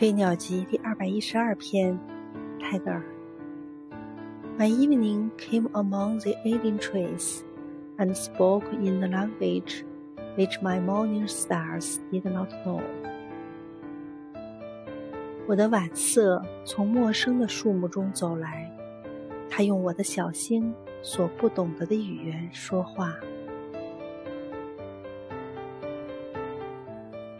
飞鸟集第二百一十二篇，泰戈尔。My evening came among the alien trees, and spoke in the language which my morning stars did not know. 我的晚色从陌生的树木中走来，它用我的小星所不懂得的语言说话。